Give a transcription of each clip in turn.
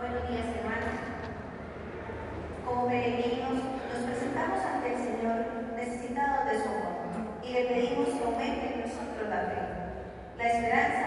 Buenos días, hermanos. Como peregrinos, nos presentamos ante el Señor necesitados de su amor y le pedimos que aumente en nosotros la la esperanza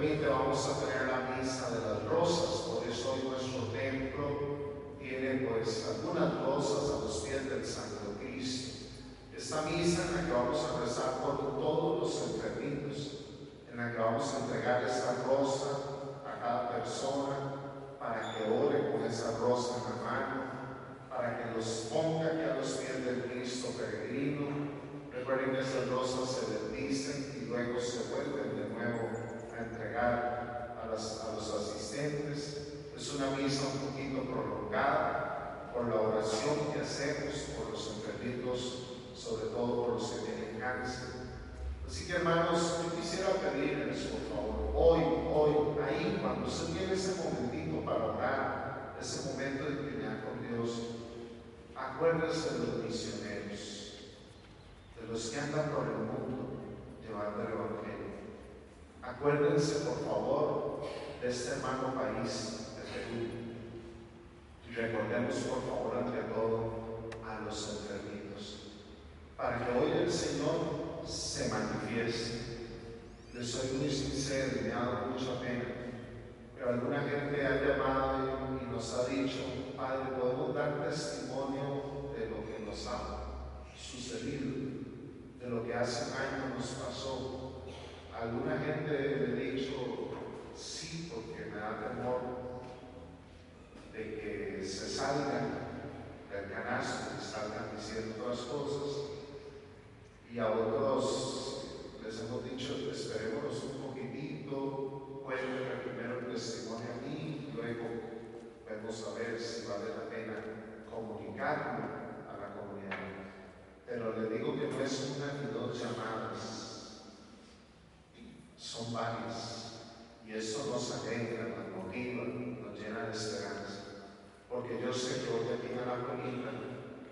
permite, vamos a tener la misa de las rosas, por eso hoy nuestro templo tiene pues algunas rosas a los pies del Santo Cristo. Esta misa en la que vamos a rezar por todos los enfermitos, en la que vamos a entregar esa rosa a cada persona para que ore con esa rosa en la mano, para que los ponga aquí a los pies del Cristo peregrino. Recuerden que esas rosas se bendicen y luego se vuelven de nuevo entregar a, los asistentes. Es una misa un poquito prolongada por la oración que hacemos por los enfermitos, sobre todo por los que tienen cáncer. Así que hermanos, yo quisiera pedirles, por favor, hoy, hoy, ahí, cuando se tiene ese momentito para orar, ese momento de intimidad con Dios, acuérdense de los misioneros, de los que andan por el mundo llevando el Evangelio. Acuérdense, por favor, de este hermano país de Perú. Y recordemos, por favor, ante todo, a los enfermitos, para que hoy el Señor se manifieste. Les soy muy sincero y me ha dado mucha pena, pero alguna gente ha llamado y nos ha dicho, Padre, podemos dar testimonio de lo que nos ha sucedido, de lo que hace un año nos pasó. Alguna gente le ha dicho, sí, porque me da temor de que se salgan del canasto y salgan diciendo otras cosas. Y a otros les hemos dicho, esperémonos un poquitito, cuéntenme primero el testimonio a mí, luego vamos a ver si vale la pena comunicarlo a la comunidad. Pero le digo que no es una ni dos llamadas, son varias. Y eso nos alegra, nos motiva, nos llena de esperanza. Porque yo sé que hoy aquí en la colina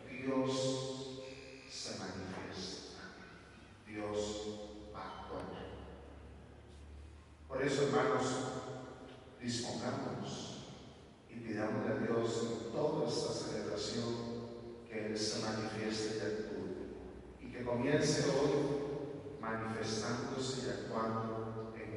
Dios se manifiesta. Dios a actuar. Por eso, hermanos, dispongámonos y pidámosle a Dios en toda esta celebración que Él se manifieste y actúe. Y que comience hoy manifestándose y actuando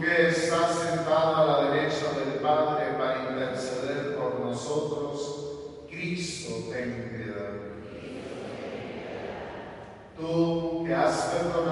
Que estás sentado a la derecha del Padre para interceder por nosotros, Cristo, ten piedad. Tú que has perdonado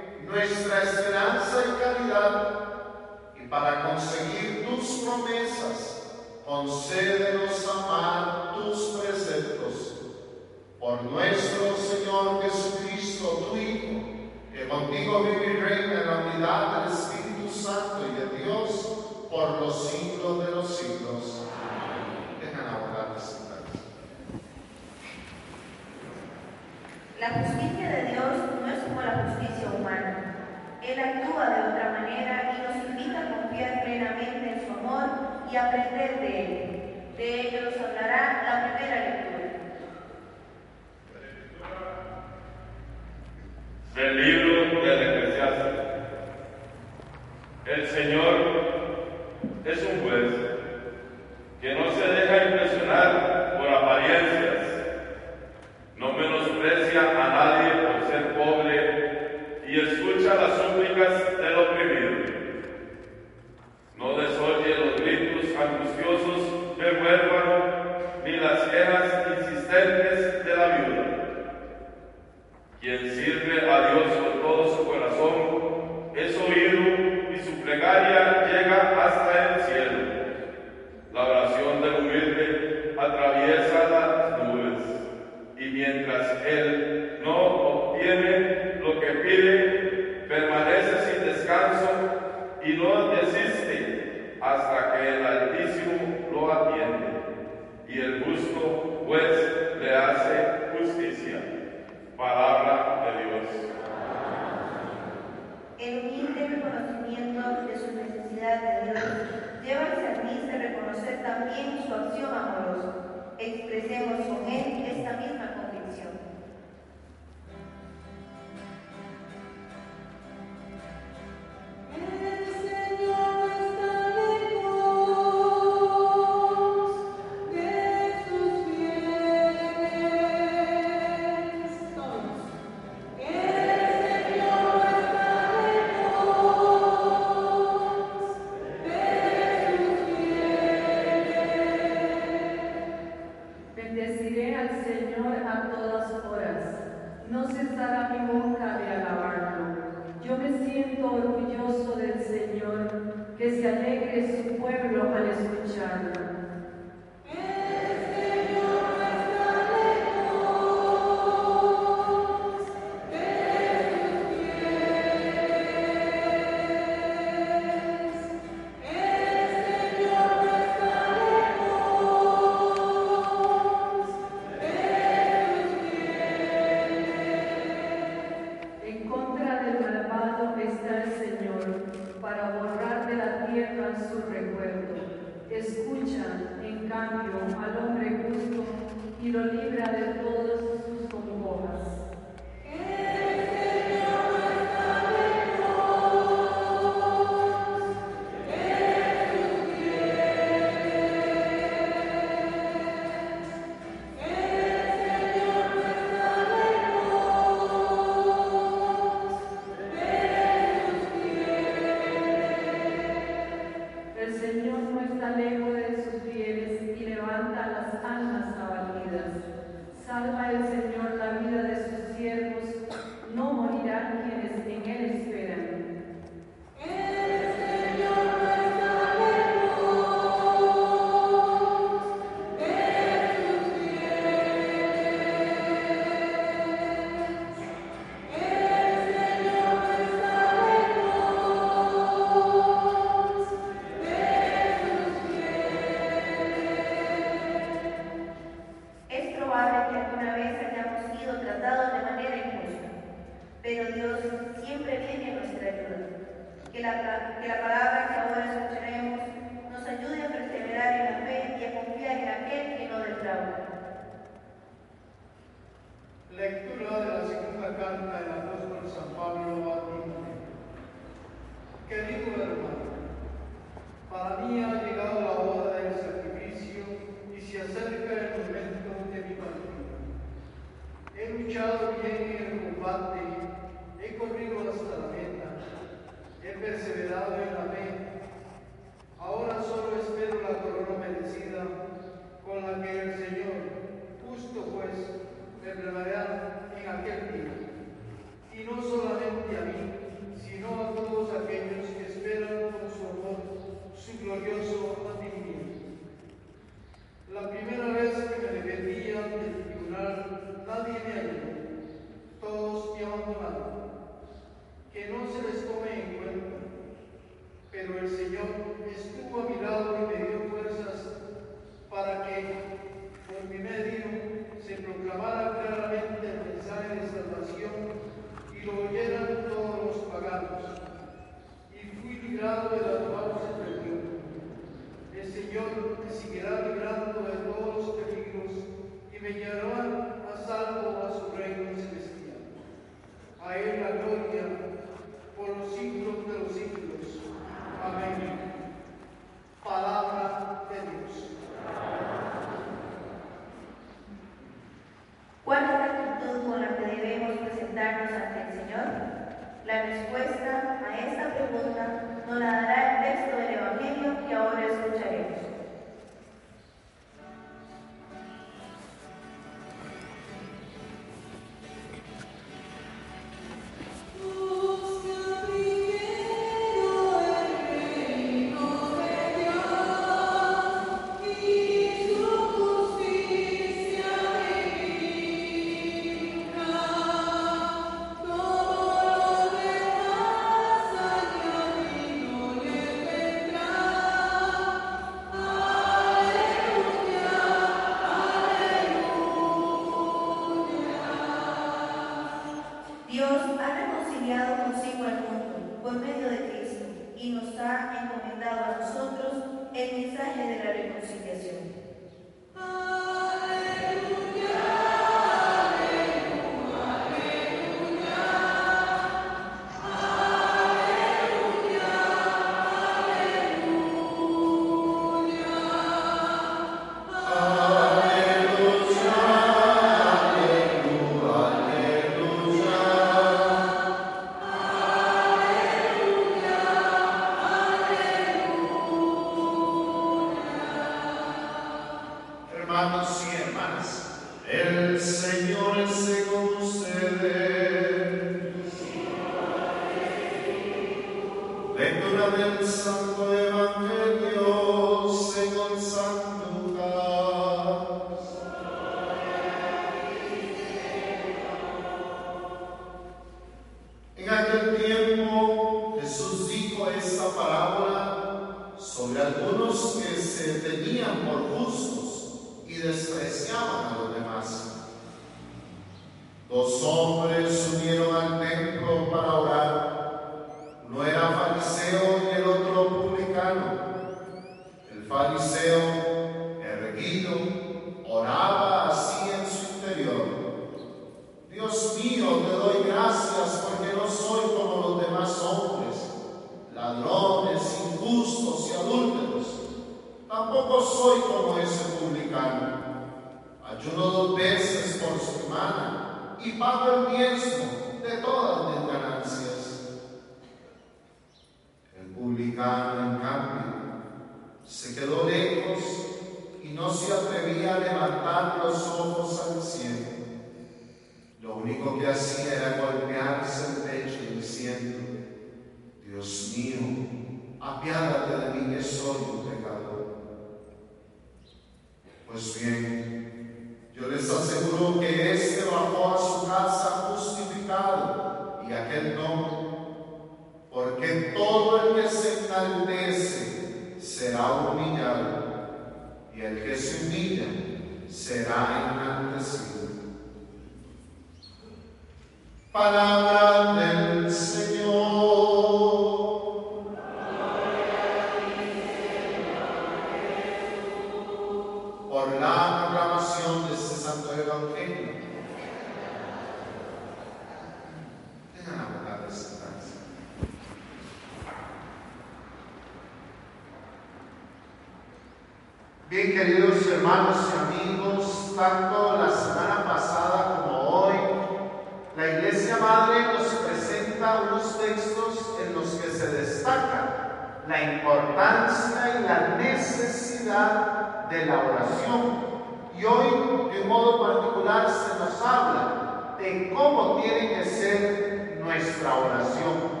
nuestra oración.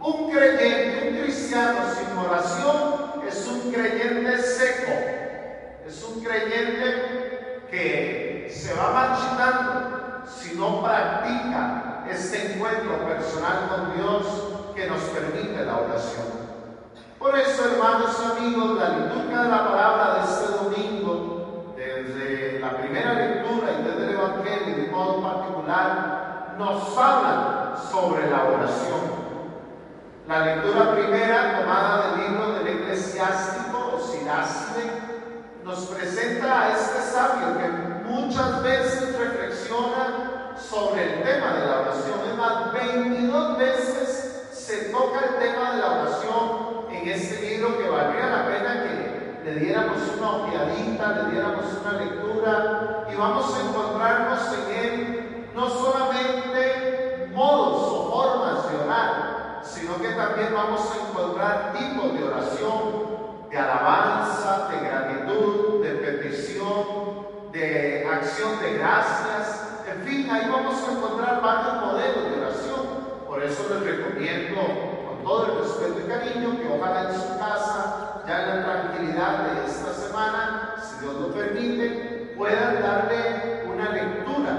Un creyente, un cristiano sin oración es un creyente seco, es un creyente que se va marchitando si no practica este encuentro personal con Dios que nos permite la oración. Por eso, hermanos y amigos, la liturgia de la palabra de este domingo, desde la primera lectura y desde el Evangelio de modo particular, nos habla sobre la oración. La lectura primera, tomada del libro del eclesiástico o Siracide, nos presenta a este sabio que muchas veces reflexiona sobre el tema de la oración. Es más, 22 veces se toca el tema de la oración en este libro que valdría la pena que le diéramos una ojeadita, le diéramos una lectura y vamos a encontrarnos en él no solamente modos o formas de orar, sino que también vamos a encontrar tipos de oración, de alabanza, de gratitud, de petición, de acción de gracias. En fin, ahí vamos a encontrar varios modelos de oración. Por eso les recomiendo, con todo el respeto y cariño, que ojalá en su casa, ya en la tranquilidad de esta semana, si Dios lo permite, puedan darle una lectura,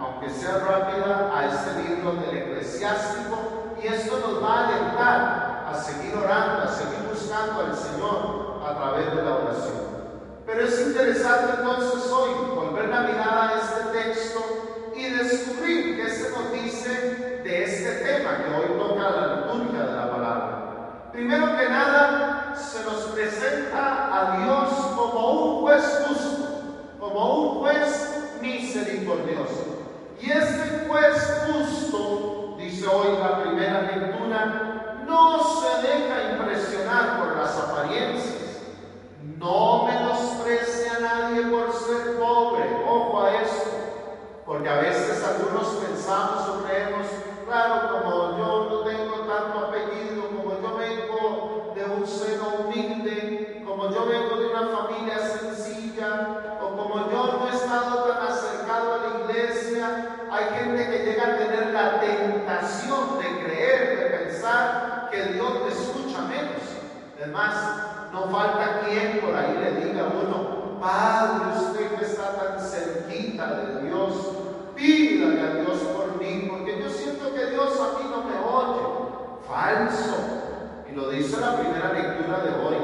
aunque sea rápida, a este libro del eclesiástico. Y esto nos va a alentar a seguir orando, a seguir buscando al Señor a través de la oración. Pero es interesante entonces hoy volver la mirada a este texto y descubrir qué se nos dice de este tema que hoy toca la liturgia de la palabra. Primero que nada, se nos presenta a Dios como un juez justo, como un juez misericordioso. Y este juez justo, dice hoy la primera lectura, no se deja impresionar por las apariencias. No menosprecia a nadie por ser pobre. Ojo a esto. Porque a veces algunos pensamos o creemos, claro, como yo no tengo tanto apellido, como yo vengo de un seno humilde, como yo vengo de una familia sencilla, o como yo no he estado tan acercado a la iglesia, hay gente que llega a tener la tentación de creer, de pensar que Dios te escucha menos. No falta quien por ahí le diga a uno, Padre, usted que está tan cerquita de Dios, pídale a Dios por mí, porque yo siento que Dios a mí no me oye. Falso. Y lo dice la primera lectura de hoy.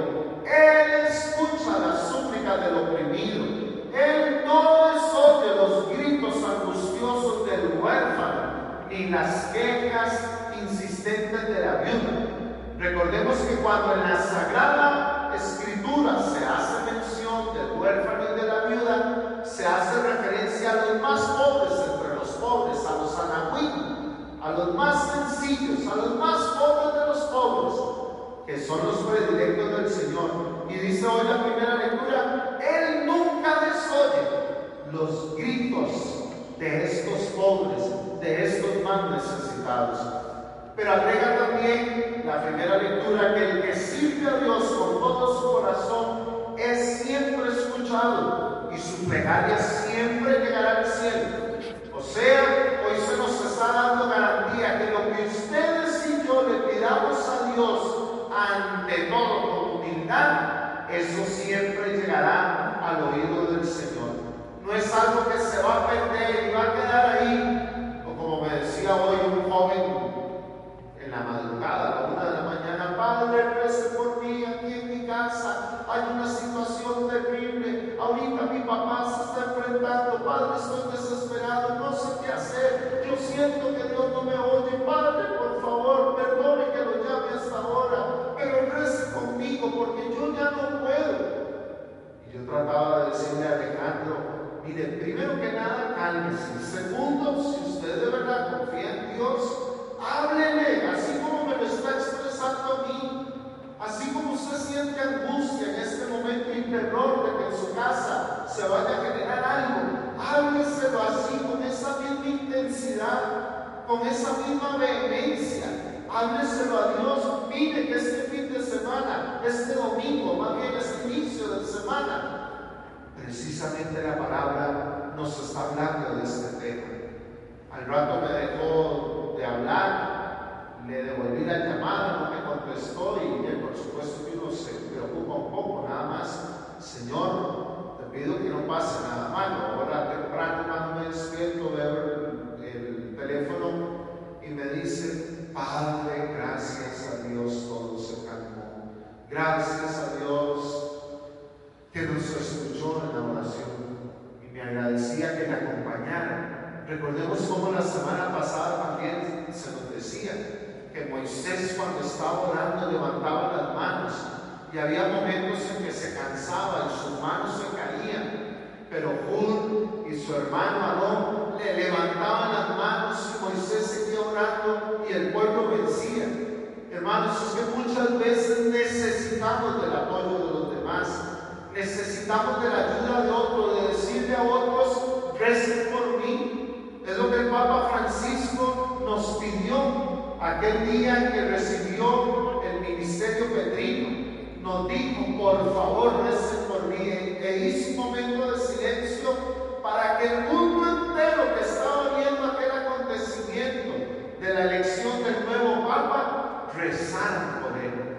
Él escucha las súplicas del oprimido. Él no desoye los gritos angustiosos del huérfano, ni las quejas insistentes de la viuda. Recordemos cuando en la Sagrada Escritura se hace mención del huérfano y de la viuda, se hace referencia a los más pobres entre los pobres, a los anahuim, a los más sencillos, a los más pobres de los pobres, que son los predilectos del Señor. Y dice hoy la primera lectura, Él nunca desoye los gritos de estos pobres, de estos más necesitados. Pero agrega también la primera lectura que el que sirve a Dios con todo su corazón es siempre escuchado y su plegaria siempre llegará al cielo. O sea, hoy se nos está dando garantía que lo que ustedes y yo le pidamos a Dios ante todo con humildad, eso siempre llegará al oído del Señor. No es algo que se va a perder y va a quedar ahí. O como me decía hoy un madrugada, la una de la mañana, Padre, rece por mí aquí en mi casa. Hay una situación terrible. Ahorita mi papá se está enfrentando. Padre, estoy desesperado, no sé qué hacer. Yo siento que Dios no me oye. Padre, por favor, perdone que lo llame hasta ahora, pero rece conmigo porque yo ya no puedo. Y yo trataba de decirle a Alejandro, mire, primero que nada, cálmese. Segundo, si usted de verdad confía en Dios, háblele, así como me lo está expresando a mí. Así como usted siente angustia en este momento y terror de que en su casa se vaya a generar algo, hábleselo así, con esa misma intensidad, con esa misma vehemencia. Hábleselo a Dios, olvide que este fin de semana, este domingo, más bien este inicio de semana, precisamente la palabra nos está hablando de este tema. Al rato me dejó de hablar, le devolví la llamada, no me contestó y él, por supuesto que uno se preocupa un poco, nada más. Señor, te pido que no pase nada malo. Ahora temprano cuando me despierto veo el, el teléfono y me dice, Padre, gracias a Dios todo se calmó. Gracias a Dios que nos escuchó en la oración y me agradecía que me acompañara. Recordemos cómo la semana pasada también se nos decía que Moisés cuando estaba orando levantaba las manos y había momentos en que se cansaba y sus manos se caían, pero Hur y su hermano Aarón le levantaban las manos y Moisés seguía orando y el pueblo vencía. Hermanos, es que muchas veces necesitamos del apoyo de los demás, necesitamos de la ayuda de otros, de decirle a otros, recen por mí. Es lo que el Papa Francisco nos pidió aquel día que recibió el ministerio petrino. Nos dijo, por favor, recen por mí. Hizo un momento de silencio para que el mundo entero que estaba viendo aquel acontecimiento de la elección del nuevo Papa rezara por él.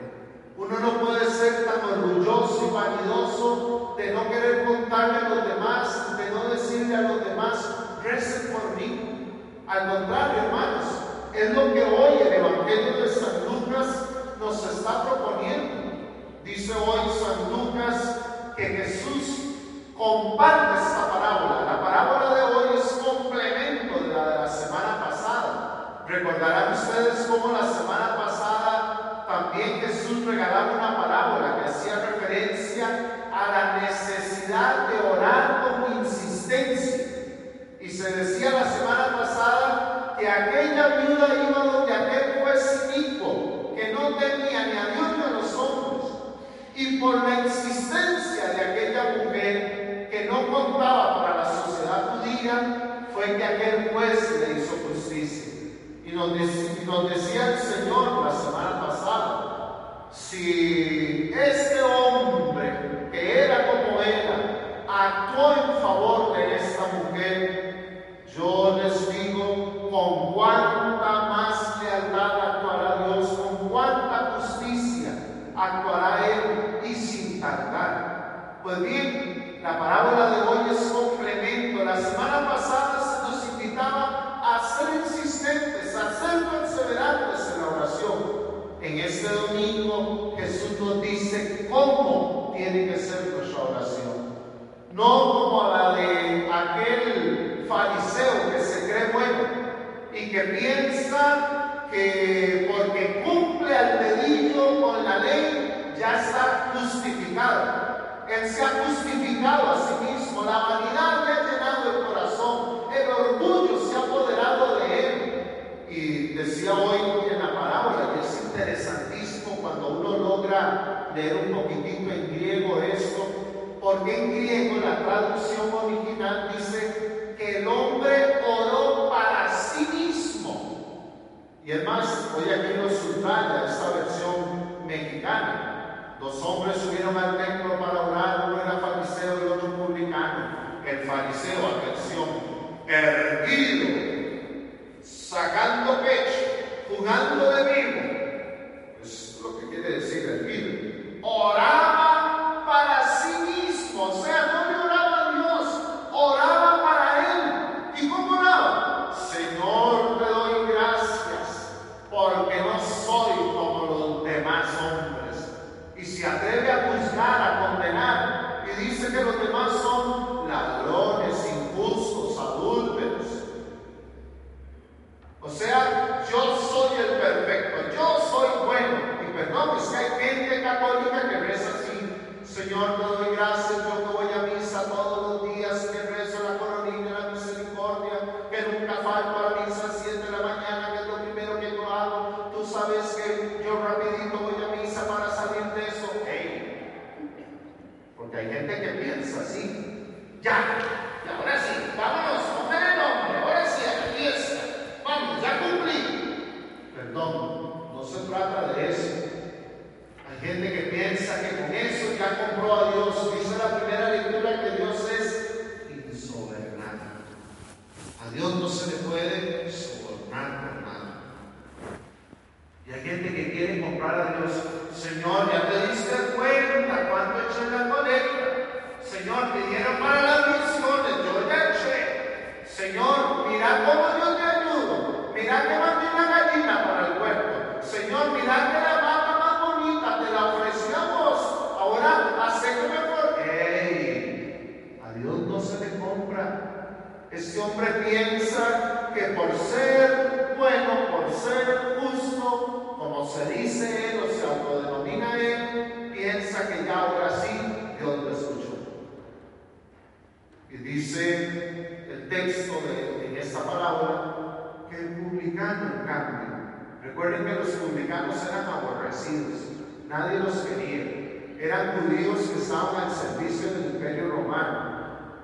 Uno no puede ser tan orgulloso y vanidoso de no querer contarle a los demás, de no decirle a los demás, recen por mí. Al contrario, hermanos, es lo que hoy el Evangelio de San Lucas nos está proponiendo. Dice hoy San Lucas que Jesús comparte esta parábola. La parábola de hoy es complemento de la de la semana pasada. Recordarán ustedes cómo la semana pasada también Jesús regalaba una parábola que hacía referencia a la necesidad de orar con insistencia. Y se decía la semana pasada que aquella viuda iba donde aquel juez inicuo, que no temía ni a Dios ni a los hombres. Y por la insistencia de aquella mujer que no contaba para la sociedad judía, fue que aquel juez le hizo justicia. Y nos, decía el Señor la semana pasada, si este hombre que era como era, actuó en favor de esta mujer, yo les digo con cuánta más lealtad actuará Dios, con cuánta justicia actuará Él y sin tardar. Pues bien, la parábola de hoy es complemento. La semana pasada se nos invitaba a ser insistentes, a ser perseverantes en la oración. En este domingo Jesús nos dice cómo tiene que ser nuestra oración. No como la de aquel fariseo que se cree bueno y que piensa que porque cumple al dedillo con la ley ya está justificado. Él se ha justificado a sí mismo, la vanidad le ha llenado el corazón, el orgullo se ha apoderado de él. Y decía hoy en la parábola, que es cuando leer un poquitito en griego esto, porque en griego la traducción original dice que el hombre oró para sí mismo. Y es más, hoy aquí lo subraya esta versión mexicana. Los hombres subieron al templo para orar, uno era fariseo y otro publicano. El fariseo, atención, erguido, sacando pecho, jugando de vivo. Es lo que quiere decir erguido. Oraba nadie los quería, eran judíos que estaban al servicio del imperio romano.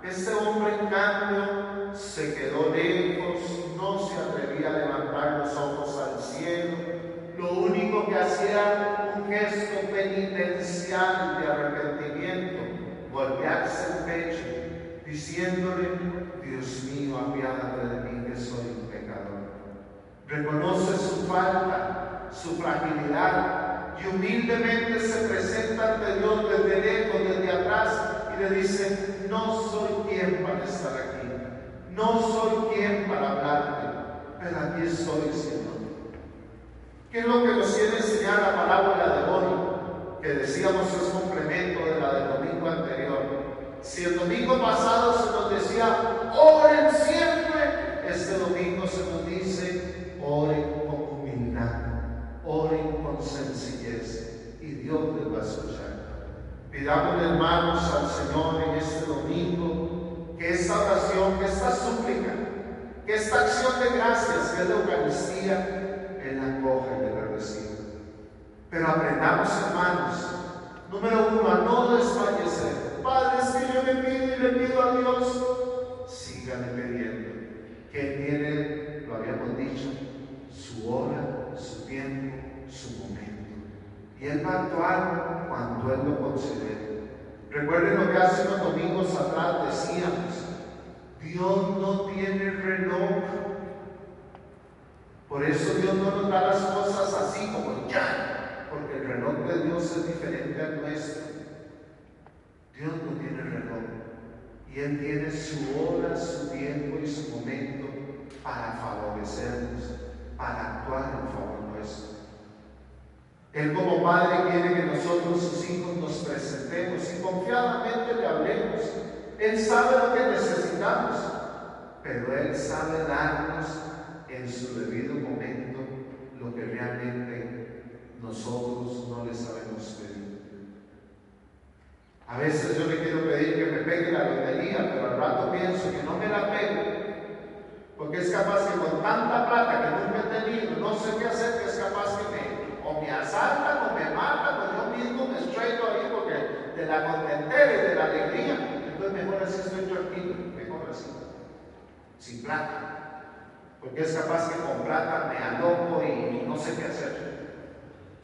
Este hombre, en cambio, se quedó lejos, no se atrevía a levantar los ojos al cielo. Lo único que hacía era un gesto penitencial de arrepentimiento, golpearse el pecho, diciéndole, Dios mío, apiádate de mí que soy un pecador. Reconoce su falta, su fragilidad y humildemente se presenta ante Dios desde lejos, desde atrás y le dice, no soy quien para estar aquí, no soy quien para hablarte, pero aquí estoy, Señor. ¿Qué es lo que nos quiere enseñar la parábola de hoy? Que decíamos es complemento de la del domingo anterior. Si el domingo pasado se nos decía, oren siempre, este domingo se nos dice, oren con humildad, oren con sencillez y Dios les va a escuchar. Pidamos hermanos al Señor en este domingo que esta oración, que esta súplica, que esta acción de gracias, que es la Eucaristía, Él la coja y la reciba. Pero aprendamos, hermanos, número uno, a no desfallecer. Padre, es que yo le pido y le pido a Dios, sígale pidiendo, que tiene, lo habíamos dicho, su hora, su tiempo, su momento. Y Él va a actuar cuando Él lo considere. Recuerden lo que hace unos domingos atrás decíamos, Dios no tiene reloj. Por eso Dios no nos da las cosas así como ya, porque el reloj de Dios es diferente al nuestro. Dios no tiene reloj y Él tiene su hora, su tiempo y su momento para favorecernos, para actuar en favor Él como Padre quiere que nosotros, sus hijos, nos presentemos y confiadamente le hablemos. Él sabe lo que necesitamos, pero Él sabe darnos en su debido momento lo que realmente nosotros no le sabemos pedir. A veces yo le quiero pedir que me pegue la lotería, pero al rato pienso que no me la pego, porque es capaz que con tanta plata que nunca he tenido, no sé qué hacer, que es capaz que me, o me asaltan o me matan, o yo mismo me estrello ahí porque de la contentera y de la alegría, entonces mejor así estoy tranquilo, mejor así, sin plata. Porque es capaz que con plata me aloco y, no sé qué hacer.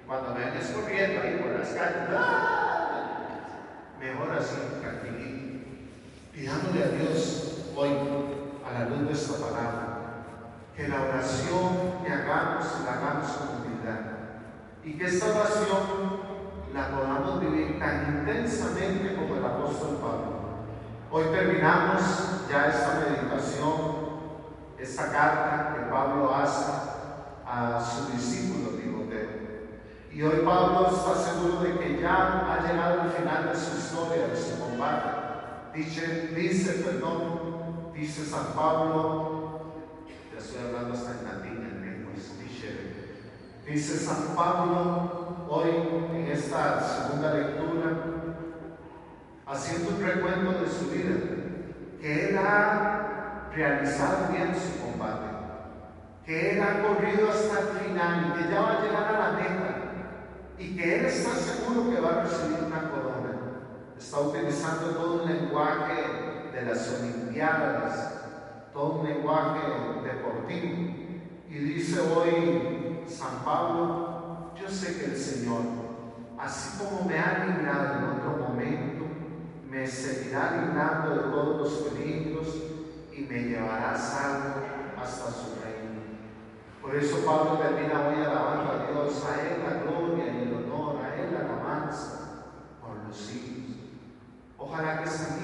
Cuando me ven corriendo ahí por las calles, ¡ah! mejor así, tranquilito. Pidándole a Dios hoy, a la luz de esta palabra, que la oración que hagamos la hagamos con humildad. Y que esta oración la podamos vivir tan intensamente como el apóstol Pablo. Hoy terminamos ya esta meditación esta carta que Pablo hace a su discípulo Timoteo. Y hoy Pablo está seguro de que ya ha llegado al final de su historia, de su combate. Dice, dice, perdón, dice San Pablo, ya estoy hablando hasta en latín, en lengua, dice, San Pablo hoy en esta segunda lectura, haciendo un recuento de su vida, que él ha realizado bien su combate, que Él ha corrido hasta el final que ya va a llegar a la meta y que Él está seguro que va a recibir una corona. Está utilizando todo un lenguaje de las Olimpiadas, todo un lenguaje deportivo. Y dice hoy San Pablo, yo sé que el Señor así como me ha librado en otro momento, me seguirá librando de todos los peligros y me llevará salvo hasta su reino. Por eso Pablo termina hoy alabando a Dios, a Él la gloria y el honor, a Él la alabanza por los siglos. Ojalá que esa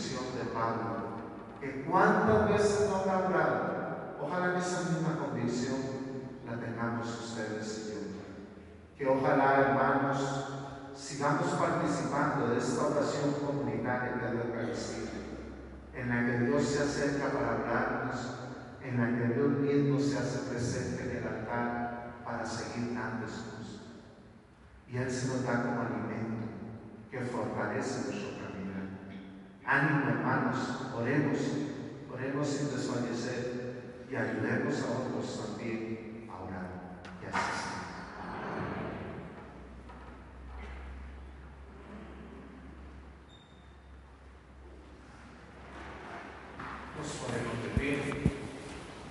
de Pablo, que cuántas veces no habrá hablado, ojalá que esa misma convicción la tengamos ustedes y yo. Que ojalá, hermanos, sigamos participando de esta oración comunitaria de la Eucaristía, en la que Dios se acerca para hablarnos, en la que Dios mismo se hace presente en el altar para seguir dando luz. Y Él se nos da como alimento que fortalece nuestro. Ánimo, hermanos, oremos, oremos sin desfallecer y ayudemos a otros también a orar. Y sea. Nos ponemos de pie.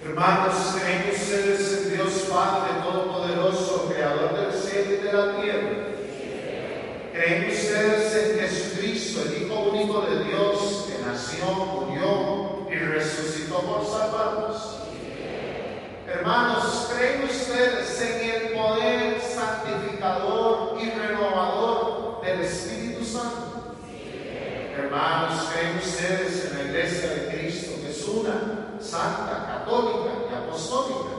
Hermanos, creen ustedes en Dios Padre Todopoderoso, Creador del cielo y de la tierra. ¿Creen ustedes en Jesucristo, el Hijo único de Dios, que nació, murió y por salvarnos? Hermanos, ¿creen ustedes en el poder santificador y renovador del Espíritu Santo? Hermanos, ¿creen ustedes en la Iglesia de Cristo, que es una, santa, católica y apostólica?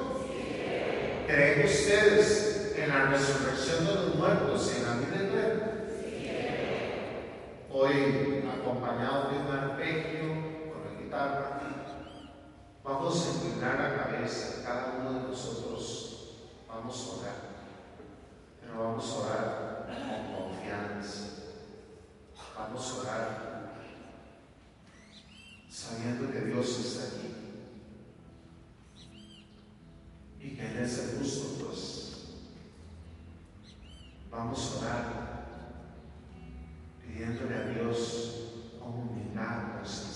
¿Creen ustedes en la resurrección de los muertos y en la vida eterna? Hoy, acompañado de un arpegio con la guitarra, vamos a inclinar la cabeza, cada uno de nosotros vamos a orar, pero vamos a orar con confianza, vamos a orar sabiendo que Dios está aquí y que Él es el justo, pues. Vamos a orar pidiéndole a Dios humildad, sencillez.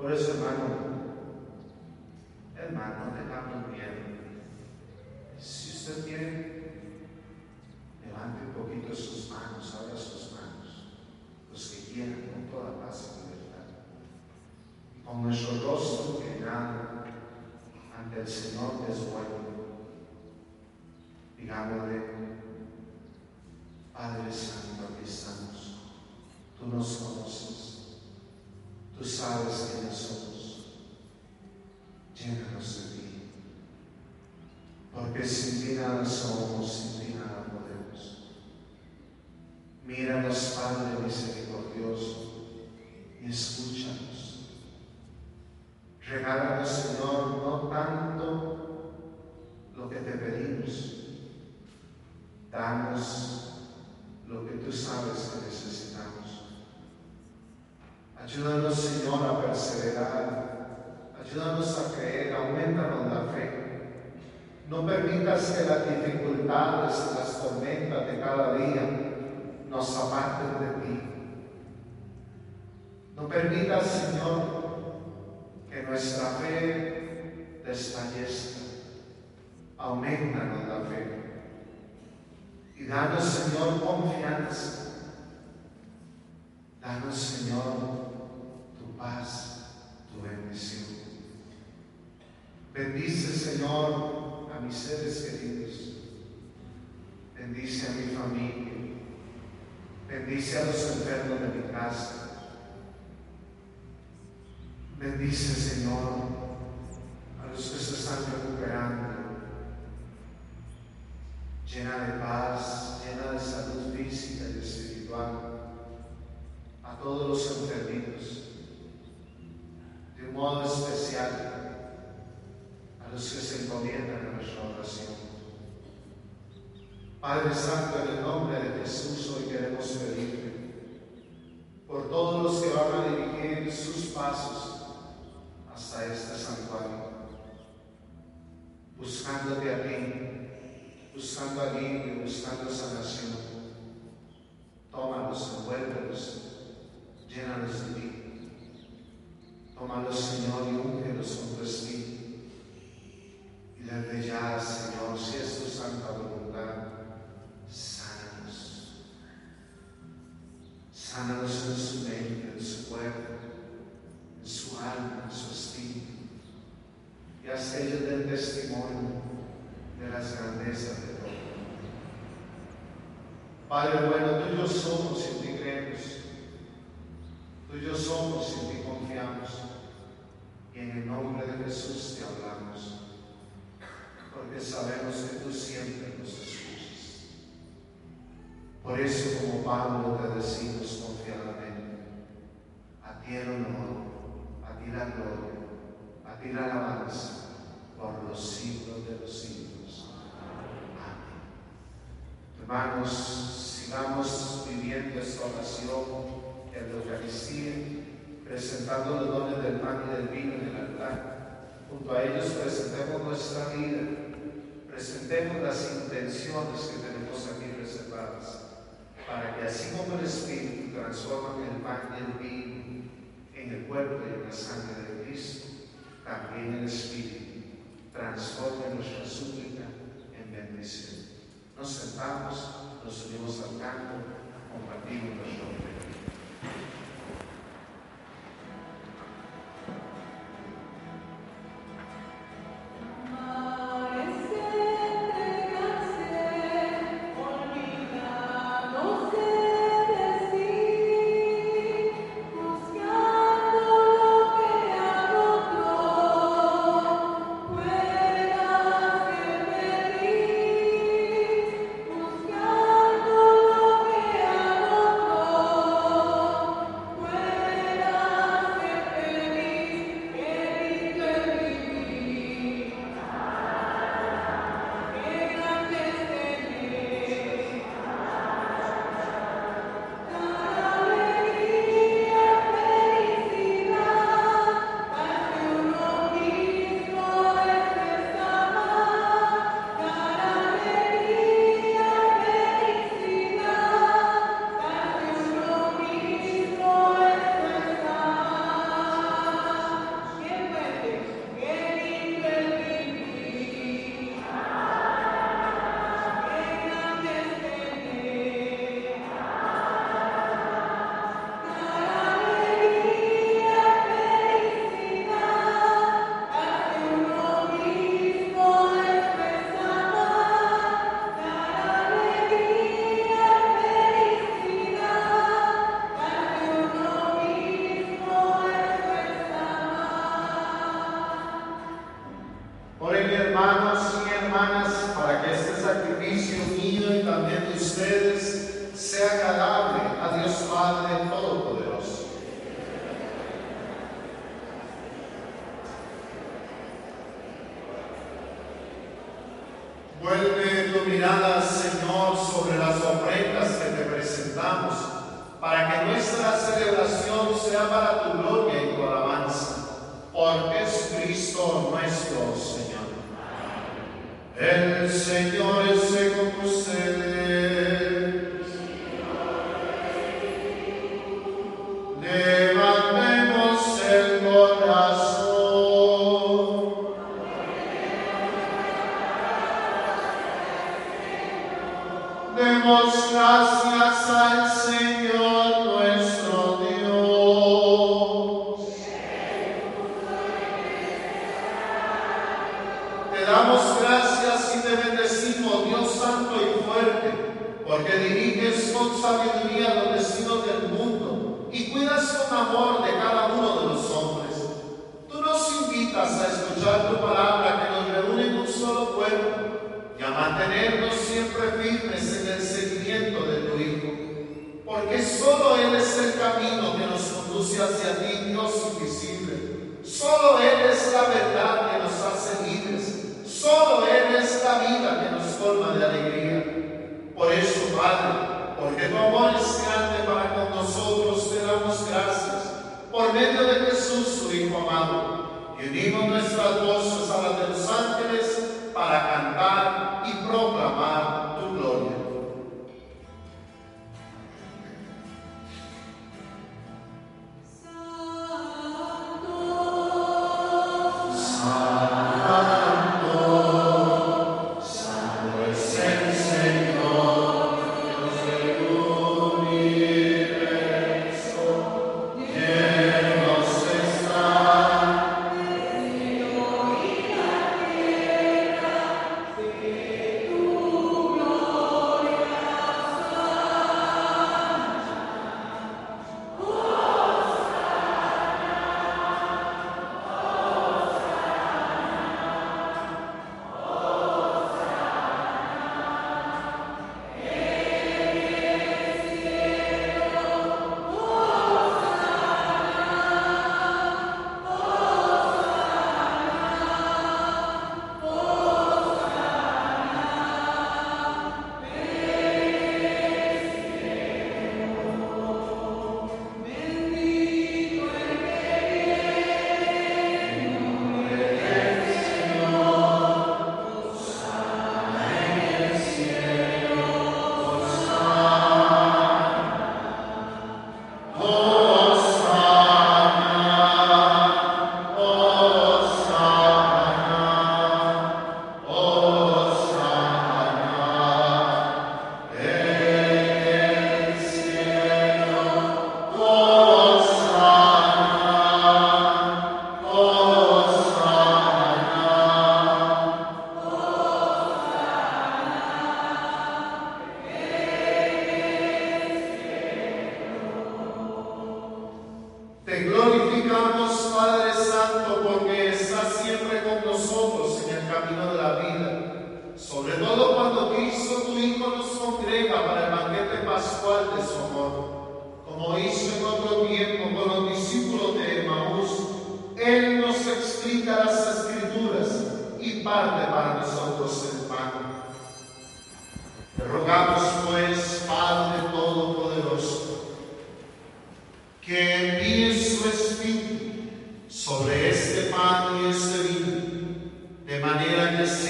Por eso, hermano, hermano, no tengamos miedo. Si usted quiere, levante un poquito sus manos, abra sus manos, los que quieran, con toda paz y libertad. Con nuestro rostro inclinado ante el Señor bueno, digámosle, Padre Santo, aquí estamos. Tú nos conoces. Tú sabes quiénes somos. Llénanos de ti. Porque sin ti nada somos, sin ti nada podemos. Míranos, Padre misericordioso, y escúchanos. Regálanos, Señor, no tanto lo que te pedimos. Danos lo que tú sabes que necesitamos. Ayúdanos, Señor, a perseverar. Ayúdanos a creer, aumentanos la fe. No permitas que las dificultades y las tormentas de cada día nos aparten de ti. No permitas, Señor, que nuestra fe desfallezca. Aumentanos la fe. Y danos, Señor, confianza. Danos, Señor, paz, tu bendición. Bendice, Señor, a mis seres queridos. Bendice a mi familia. Bendice a los enfermos de mi casa. Bendice, Señor,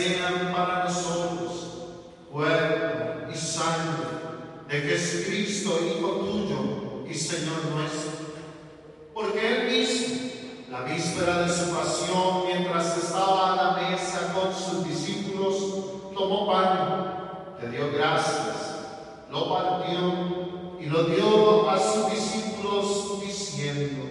cena para nosotros, cuerpo y sangre, de que es Cristo, Hijo tuyo y Señor nuestro. Porque Él mismo, la víspera de su pasión, mientras estaba a la mesa con sus discípulos, tomó pan, le dio gracias, lo partió y lo dio a sus discípulos diciendo,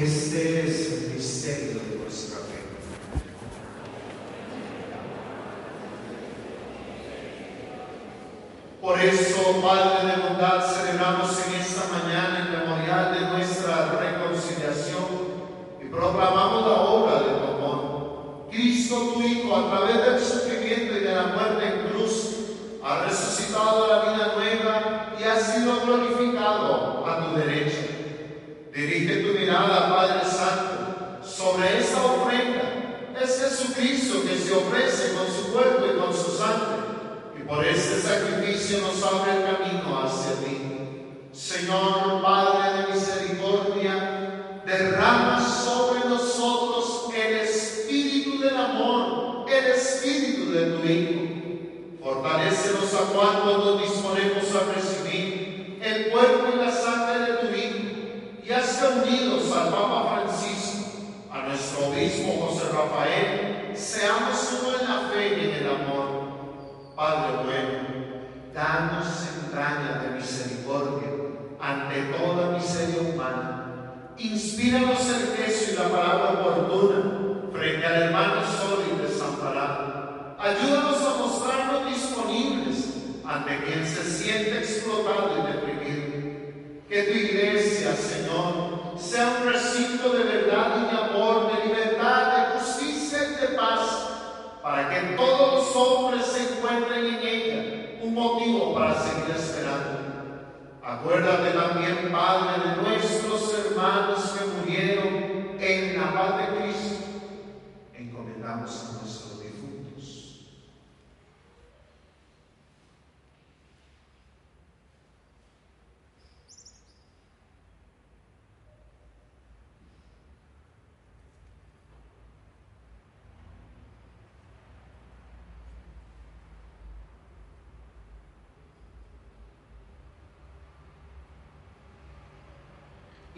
Este,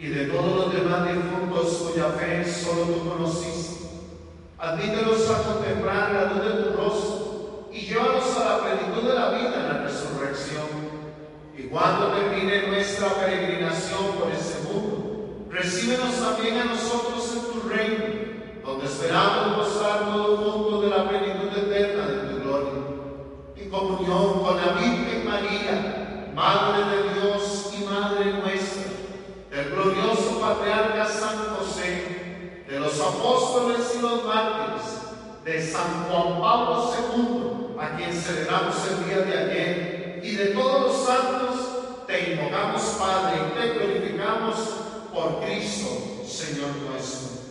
y de todos los demás difuntos cuya fe solo tú conociste. Admítelos a contemplar la luz de tu rostro y llévalos a la plenitud de la vida en la resurrección. Y cuando termine nuestra peregrinación por este mundo, recíbenos también a nosotros en tu reino, donde esperamos gozar todo el mundo de la plenitud mártires de San Juan Pablo II, a quien celebramos el día de ayer, y de todos los santos, te invocamos, Padre, y te glorificamos por Cristo, Señor nuestro.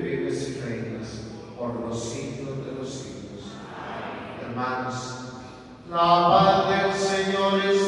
vives y reinas por los siglos de los siglos. Hermanos, la paz del Señor es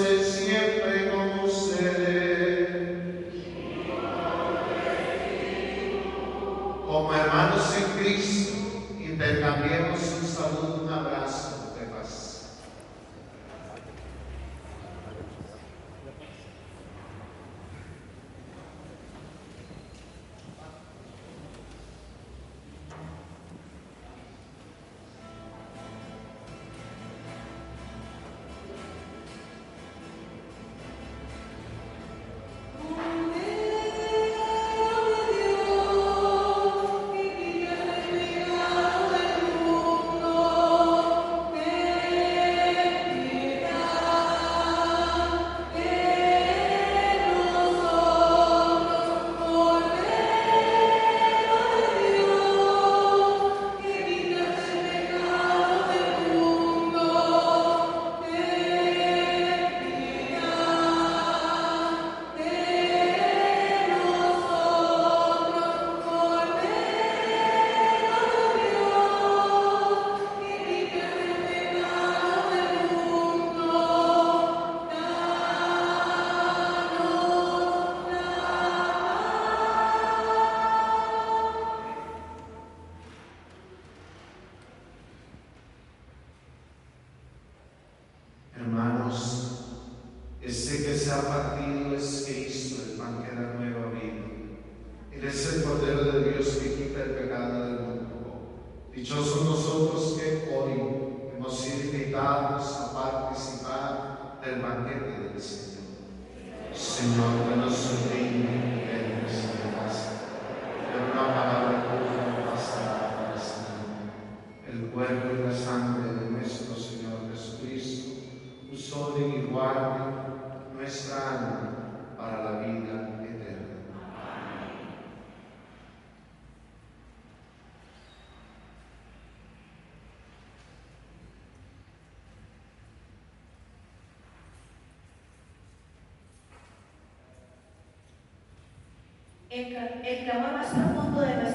El, el clamor más profundo de nuestra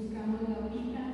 buscamos la hojita.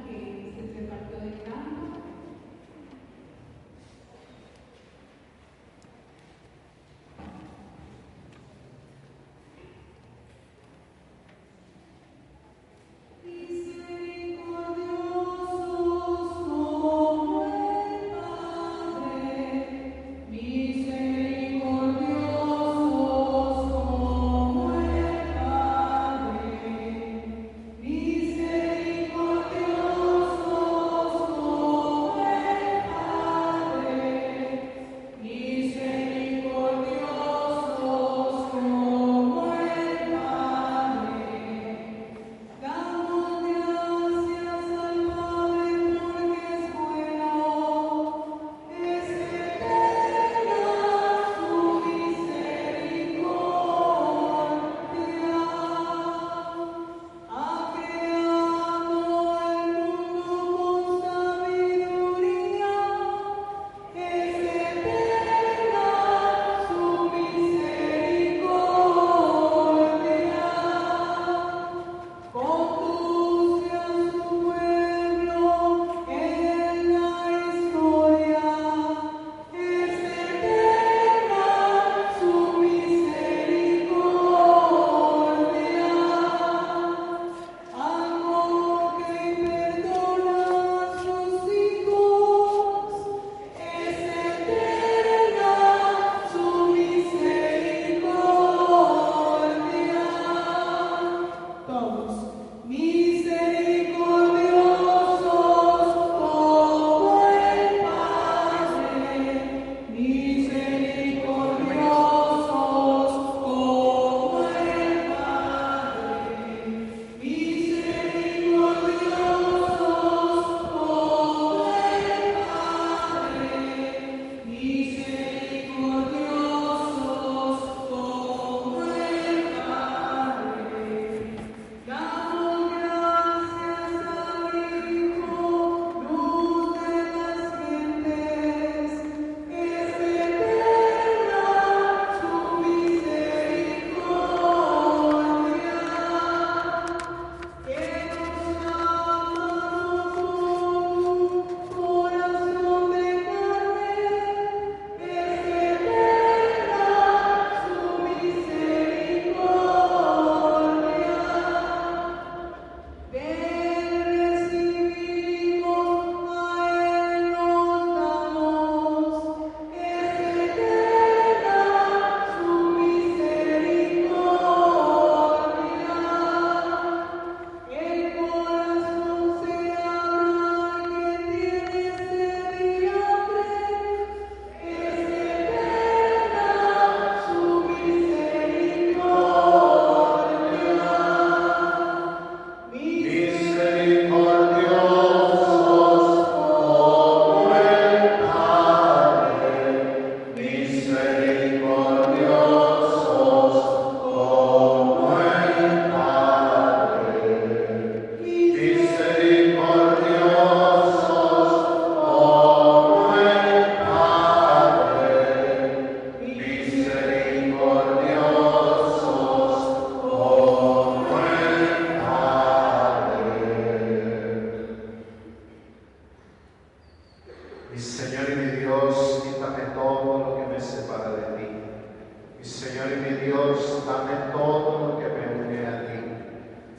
Dios, dame todo lo que me une a ti.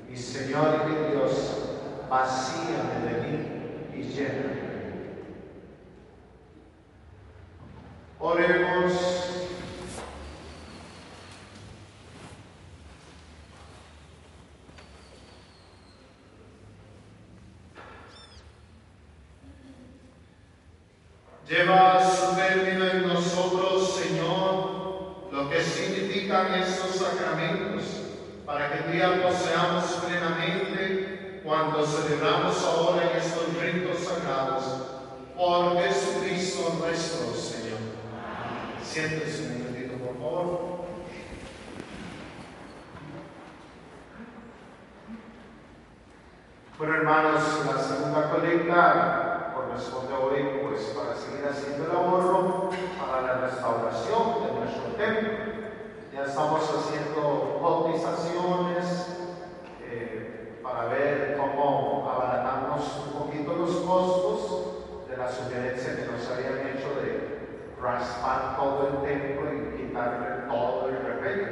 Mi Señor y mi Dios, vacíame de mí y lléname. Oremos. Lleva a su término en nosotros, Señor, lo que significan estos sacramentos, para que día poseamos plenamente cuando celebramos ahora en estos ritos sagrados. Por Jesucristo nuestro Señor. Siéntese un momentito, por favor. Bueno, hermanos, la segunda colecta corresponde hoy pues para seguir haciendo el ahorro para la restauración de nuestro templo. Ya estamos haciendo cotizaciones eh, para ver cómo abaratamos un poquito los costos de la sugerencia que nos habían hecho de raspar todo el templo y quitarle todo el repello.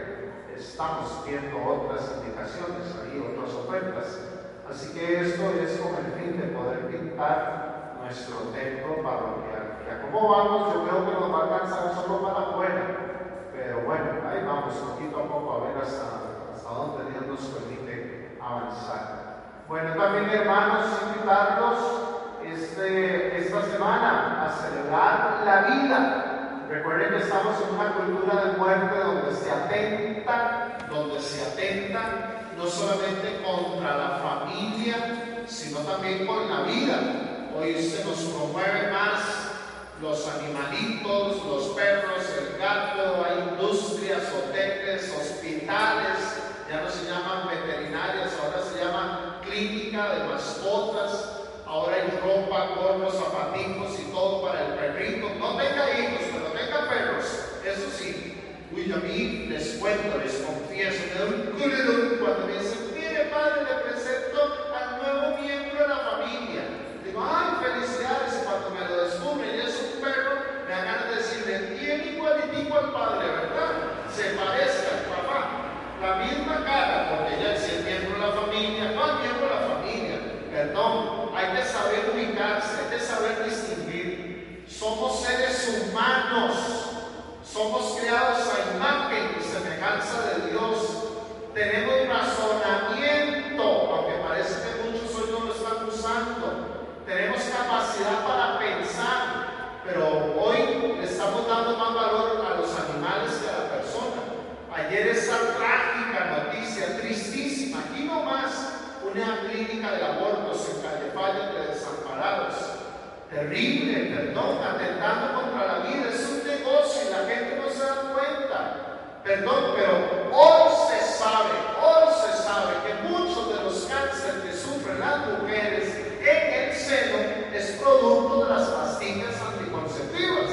Estamos viendo otras indicaciones ahí, otras ofertas. Así que esto es con el fin de poder pintar nuestro templo parroquial. Ya como vamos, yo creo que nos va a alcanzar solo para afuera. Pero bueno, ahí vamos poquito a poco a ver hasta, hasta dónde Dios nos permite avanzar. Bueno, también hermanos, invitarlos este, esta semana a celebrar la vida. Recuerden que estamos en una cultura de muerte donde se atenta, donde se atenta no solamente contra la familia, sino también con la vida. Hoy se nos promueve más los animalitos, los perros, el gato, hay industrias, hoteles, hospitales, ya no se llaman veterinarias, ahora se llama clínica de mascotas, ahora hay ropa, gorros, zapaticos y todo para el perrito. No tenga hijos, pero tenga perros, eso sí, Uy, a mí les cuento, les confieso, me da un culo cuando me dicen, mire padre, le presento al nuevo miembro de la familia. Digo, ay, felicidades, cuando me lo descubren y es un perro, me dan ganas de decirle, tiene igualitico al padre, ¿verdad? Se parece al papá. La misma cara, porque ya es el miembro de la familia, no el miembro de la familia, perdón, hay que saber ubicarse, hay que saber distinguir. Somos seres humanos. Somos creados de Dios. Tenemos razonamiento, aunque parece que muchos hoy no lo están usando. Tenemos capacidad para pensar, pero hoy le estamos dando más valor a los animales que a la persona. Ayer esa trágica noticia, tristísima, aquí nomás, una clínica de abortos en Calle de desamparados. Terrible, perdón, atentando contra la vida. Es un negocio y la gente no cuenta. Perdón, pero hoy se sabe, hoy se sabe que muchos de los cánceres que sufren las mujeres en el seno es producto de las pastillas anticonceptivas.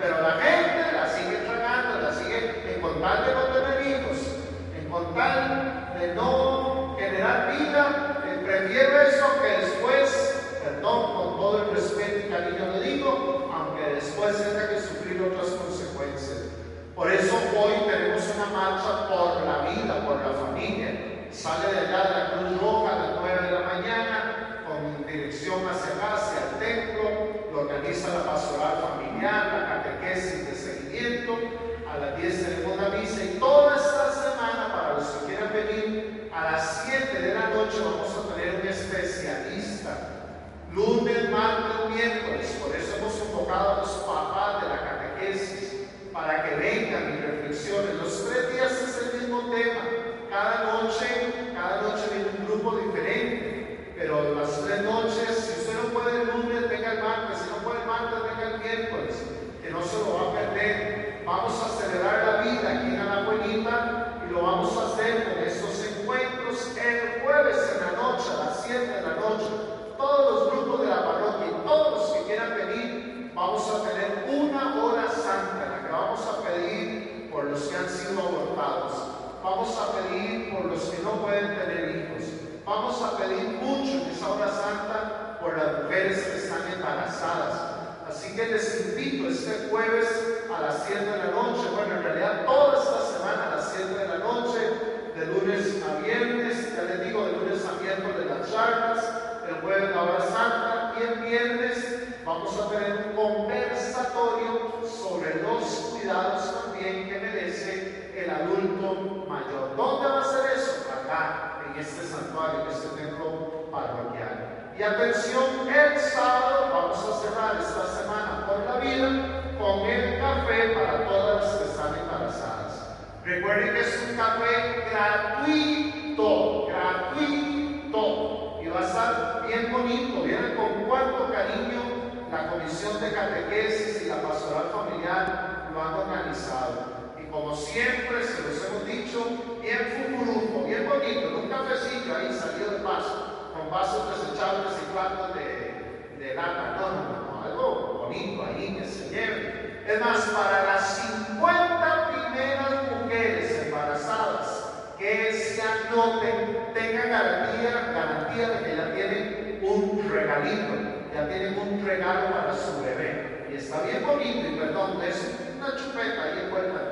Pero la gente la sigue tragando, la sigue en con tal de no tener hijos, en con tal de no generar vida, eh, prefiere eso que después, perdón, con todo el respeto y cariño le digo, aunque después tenga que sufrir otras consecuencias. Por eso hoy tenemos una marcha por la vida, por la familia. Sale de allá de la Cruz Roja a las 9 de la mañana con dirección hacia acá, hacia el templo. Lo organiza la pastoral familiar, la catequesis de seguimiento. A las 10 tenemos la misa y toda esta semana, para los que quieran venir, a las 7 de la noche vamos a tener un especialista. Lunes, martes, miércoles. Por eso hemos convocado a los papás de la catequesis para que vengan y reflexionen. Los tres días es el mismo tema. Cada noche, cada noche viene un grupo diferente. Pero las tres noches, si usted no puede el lunes, venga el martes. Si no puede el martes, venga el miércoles. Que no se lo va a perder. Vamos a celebrar la vida aquí en Anabuelita y lo vamos a hacer con estos encuentros el jueves en la noche, a las 7 de la noche. Todos los grupos de la parroquia y todos los que quieran venir, vamos a tener una hora santa la que vamos a pedir por los que han sido abortados. Vamos a pedir por los que no pueden tener hijos. Vamos a pedir mucho en esa hora santa por las mujeres que están embarazadas. Así que les invito este jueves a las 7 de la noche, bueno, en realidad toda esta semana a las 7 de la noche, de lunes a viernes, ya les digo, de lunes a miércoles las charlas, el jueves la hora santa y el viernes vamos a tener un conversatorio sobre los cuidados también que merece el adulto mayor. ¿Dónde va a ser eso? Acá, en este santuario, en este templo parroquial. Y atención, el sábado vamos a cerrar esta semana por la vida con el café para todas las que están embarazadas. Recuerden que es un café gratuito, gratuito. Y va a estar bien bonito. Miren con cuánto cariño la Comisión de Catequesis y la Pastoral Familiar lo han organizado. Siempre, se los hemos dicho, bien fumurufo, bien bonito, en un cafecillo ahí salido de paso, con vasos desechables y platos de, de lata. No, no, algo bonito ahí que se lleve. Es más, para las 50 primeras mujeres embarazadas que se anoten, tengan garantía, garantía de que ya tienen un regalito ya tienen un regalo para su bebé. Y está bien bonito, y perdón, es una chupeta ahí envuelta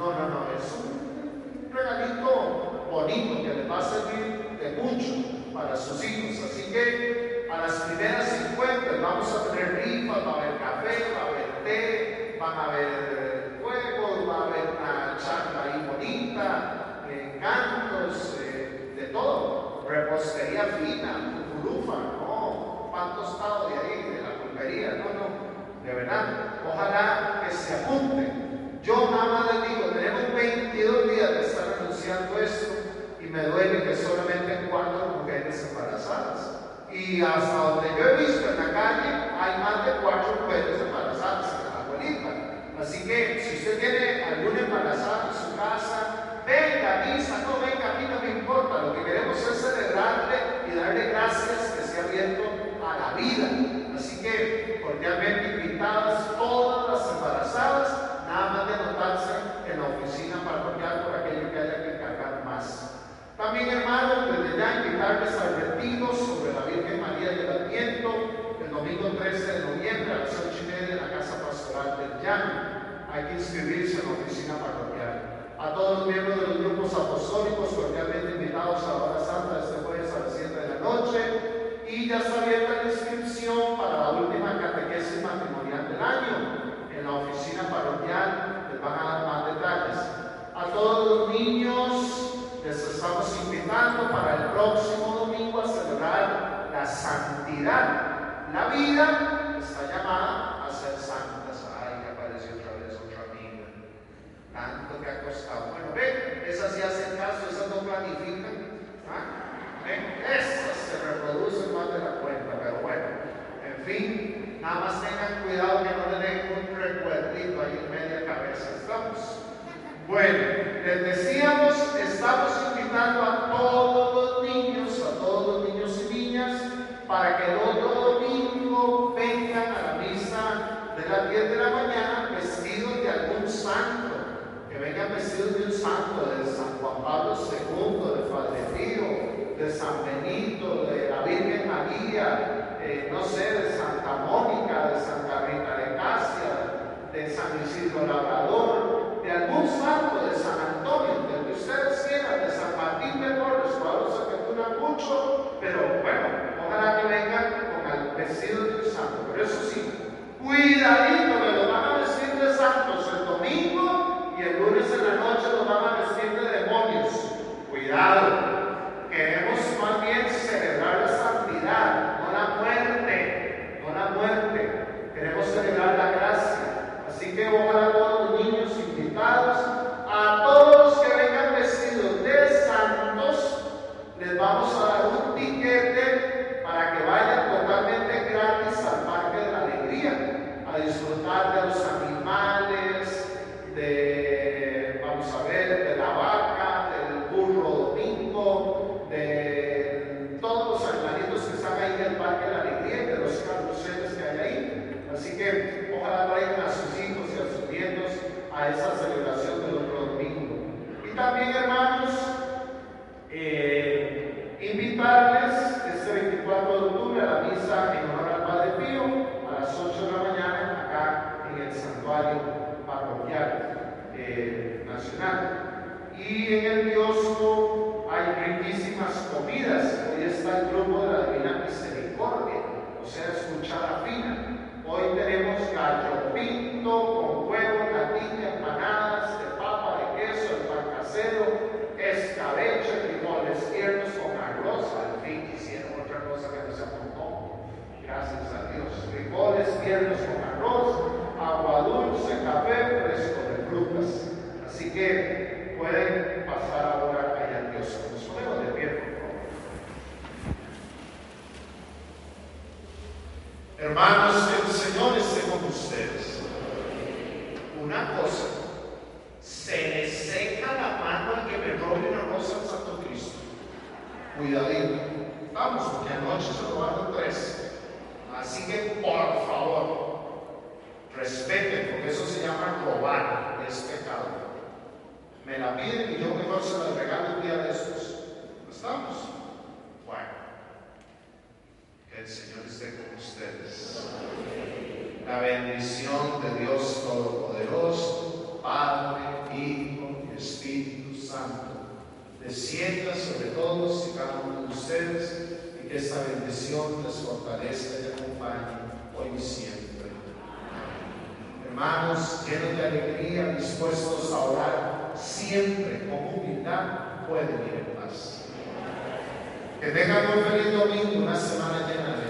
No, no, no, es un regalito bonito que les va a servir de mucho para sus hijos. Así que a las primeras 50 vamos a tener rifas, va a haber café, va a haber té, van a haber juegos, va a haber una charla ahí bonita, eh, cantos, eh, de todo, repostería fina, cucurufa, ¿no? pan tostado de ahí, de la pulpería, no, no, de verdad, ojalá que se apunten. Yo nada más les digo, tenemos 22 días de estar anunciando esto y me duele que solamente cuatro mujeres embarazadas. Y hasta donde yo he visto en la calle, hay más de cuatro mujeres embarazadas en la abuelita. Así que si usted tiene alguna embarazada en su casa, venga, misa, no venga, a mí no me importa. Lo que queremos es celebrarle y darle gracias que se ha abierto a la vida. Así que cordialmente invitadas todas las embarazadas, nada más de anotarse en la oficina parroquial por aquello que haya que cargar más. También, hermanos, al retiro sobre la Virgen María del Adviento el domingo 13 de noviembre a las 8 y media en la Casa Pastoral del Llano. Hay que inscribirse en la oficina parroquial. A todos los miembros de los grupos apostólicos, cordialmente invitados a la hora santa este jueves a las 7 de la noche y ya está abierta la inscripción para la última catequesis matrimonial del año. En la oficina parroquial les van a dar más detalles. A todos los niños les estamos invitando para el próximo domingo a celebrar la santidad. La vida está llamada a ser santas. Ay, que apareció otra vez otra amiga. Tanto que ha costado. Bueno, ven, esas sí hacen caso, esas no planifican. ¿Ah? Estas se reproducen más de la cuenta, pero bueno, en fin, nada más tengan cuidado que no le den un recuerdito ahí en media cabeza. ¿Estamos? Bueno, les decíamos, estamos invitando a todos los niños, a todos los niños y niñas, para que el otro domingo vengan a la misa de las 10 de la mañana vestidos de algún santo, que vengan vestidos de un santo, de San Juan Pablo II, de Padre Pío, de San Benito, de la Virgen María, eh, no sé, de Santa Mónica, de Santa Rita de Casia, de San Isidro Labrador, de algún santo, de San Antonio, del que ustedes quieran, de San Martín de Porres, todos se aventuran pero bueno, ojalá que vengan con el vestido de un santo. Pero eso sí, cuidadito, me lo van a vestir de santos el domingo y el lunes en la noche lo van a vestir de demonios. Cuidado. Queremos más bien celebrar la santidad, no la muerte, no la muerte. Queremos celebrar la gracia. Así que ojalá todos los niños invitados, a todos los que vengan vestidos de santos, les vamos a dar un tiquete para que vayan totalmente gratis al Parque de la Alegría, a disfrutar de los animales, de, vamos a ver, de la vaca, del burro domingo, de todos los animalitos que están ahí en el Parque de la Alegría de los carruseles que hay ahí. Así que ojalá traigan a sus hijos y a sus nietos a esa celebración del otro domingo. Y también, hermanos, eh, invitarles este 24 de octubre a la misa en honor al Padre Pío a las 8 internacional. Y en el kiosco hay riquísimas comidas. Hoy está el grupo de la Divina Misericordia, o sea, escuchada fina. Hoy tenemos gallo pinto con huevo, natilla, empanadas de papa, de queso, el pan casero, escabeche, frijoles tiernos con arroz. Al fin hicieron otra cosa que no se apuntó. Gracias a Dios. Frijoles tiernos con arroz, agua dulce, café, fresco de frutas. Así que pueden pasar ahora allá al Dios. Nos ponemos de pie, por favor. Hermanos, el Señor esté con ustedes. Una cosa, se le seca la mano al que me al Santo Cristo. Cuidadito. Vamos, porque anoche se robaron tres. Así que, por favor, respeten, porque eso se llama robar, es pecado. Me la piden y yo mejor se la regalo un día de estos. ¿Estamos? Bueno. Que el Señor esté con ustedes. La bendición de Dios Todopoderoso, Padre, Hijo y Espíritu Santo, descienda sobre todos y cada uno de ustedes y que esta bendición les fortalezca y acompañe hoy y siempre. Hermanos, llenos de alegría, dispuestos a orar, siempre con humildad, pueden ir en paz. Que tengan un feliz domingo, una semana llena de